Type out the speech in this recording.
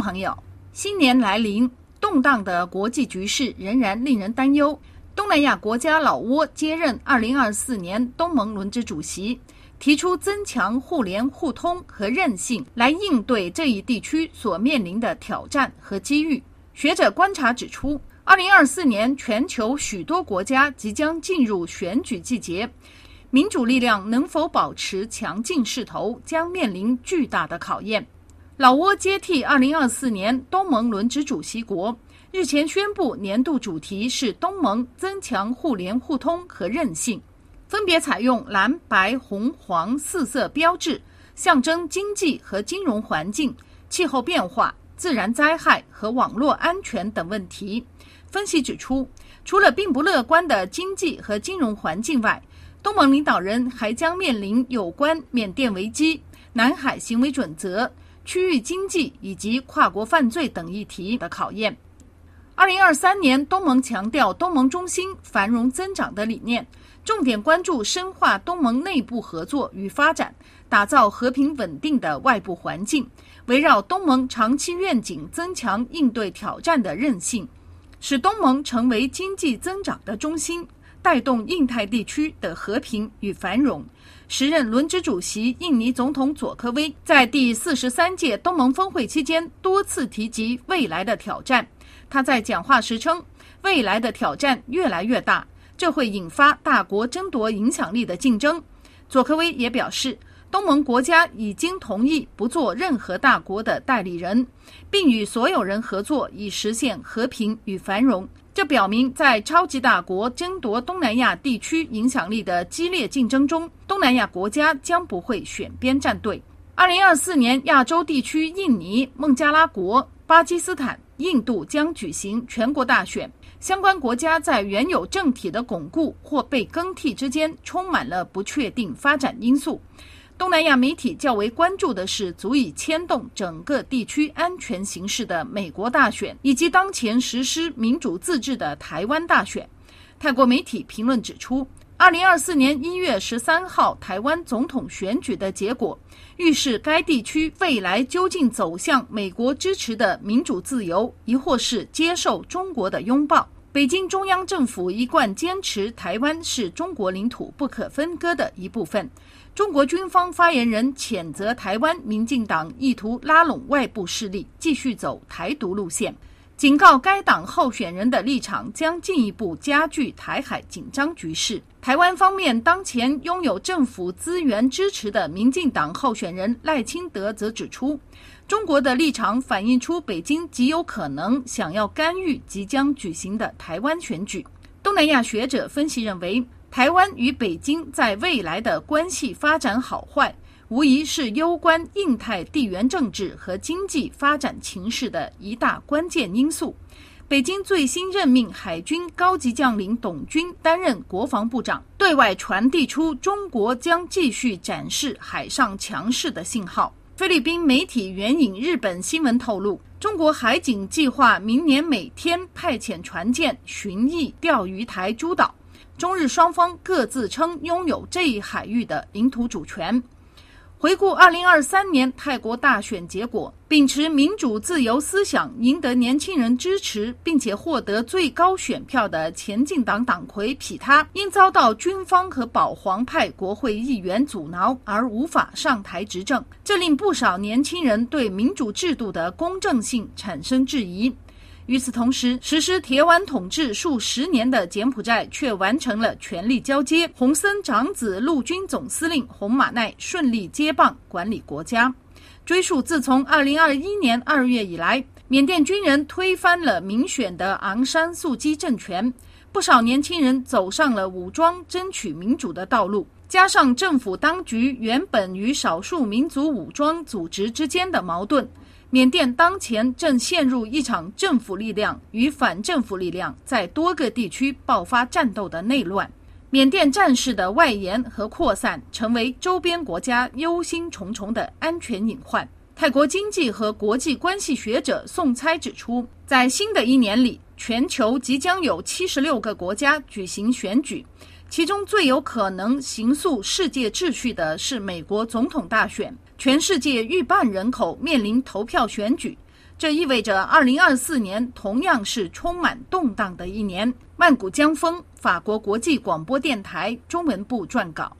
朋友，新年来临，动荡的国际局势仍然令人担忧。东南亚国家老挝接任2024年东盟轮值主席，提出增强互联互通和韧性，来应对这一地区所面临的挑战和机遇。学者观察指出，2024年全球许多国家即将进入选举季节，民主力量能否保持强劲势头，将面临巨大的考验。老挝接替2024年东盟轮值主席国。日前宣布，年度主题是东盟增强互联互通和韧性，分别采用蓝、白、红、黄四色标志，象征经济和金融环境、气候变化、自然灾害和网络安全等问题。分析指出，除了并不乐观的经济和金融环境外，东盟领导人还将面临有关缅甸危机、南海行为准则、区域经济以及跨国犯罪等议题的考验。二零二三年，东盟强调东盟中心繁荣增长的理念，重点关注深化东盟内部合作与发展，打造和平稳定的外部环境，围绕东盟长期愿景，增强应对挑战的韧性，使东盟成为经济增长的中心，带动印太地区的和平与繁荣。时任轮值主席印尼总统佐科威在第四十三届东盟峰会期间多次提及未来的挑战。他在讲话时称，未来的挑战越来越大，这会引发大国争夺影响力的竞争。佐科威也表示，东盟国家已经同意不做任何大国的代理人，并与所有人合作以实现和平与繁荣。这表明，在超级大国争夺东南亚地区影响力的激烈竞争中，东南亚国家将不会选边站队。二零二四年，亚洲地区印尼、孟加拉国、巴基斯坦。印度将举行全国大选，相关国家在原有政体的巩固或被更替之间充满了不确定发展因素。东南亚媒体较为关注的是足以牵动整个地区安全形势的美国大选，以及当前实施民主自治的台湾大选。泰国媒体评论指出。二零二四年一月十三号台湾总统选举的结果，预示该地区未来究竟走向美国支持的民主自由，亦或是接受中国的拥抱。北京中央政府一贯坚持台湾是中国领土不可分割的一部分。中国军方发言人谴责台湾民进党意图拉拢外部势力，继续走台独路线。警告该党候选人的立场将进一步加剧台海紧张局势。台湾方面当前拥有政府资源支持的民进党候选人赖清德则指出，中国的立场反映出北京极有可能想要干预即将举行的台湾选举。东南亚学者分析认为，台湾与北京在未来的关系发展好坏。无疑是攸关印太地缘政治和经济发展情势的一大关键因素。北京最新任命海军高级将领董军担任国防部长，对外传递出中国将继续展示海上强势的信号。菲律宾媒体援引日本新闻透露，中国海警计划明年每天派遣船舰巡弋钓鱼台诸岛。中日双方各自称拥有这一海域的领土主权。回顾二零二三年泰国大选结果，秉持民主自由思想赢得年轻人支持，并且获得最高选票的前进党党魁匹他，因遭到军方和保皇派国会议员阻挠而无法上台执政，这令不少年轻人对民主制度的公正性产生质疑。与此同时，实施铁腕统治数十年的柬埔寨却完成了权力交接。洪森长子陆军总司令洪马奈顺利接棒管理国家。追溯自从2021年2月以来，缅甸军人推翻了民选的昂山素基政权，不少年轻人走上了武装争取民主的道路。加上政府当局原本与少数民族武装组织之间的矛盾。缅甸当前正陷入一场政府力量与反政府力量在多个地区爆发战斗的内乱。缅甸战事的外延和扩散，成为周边国家忧心忡忡的安全隐患。泰国经济和国际关系学者宋猜指出，在新的一年里，全球即将有七十六个国家举行选举，其中最有可能形塑世界秩序的是美国总统大选。全世界逾半人口面临投票选举，这意味着二零二四年同样是充满动荡的一年。曼谷江峰，法国国际广播电台中文部撰稿。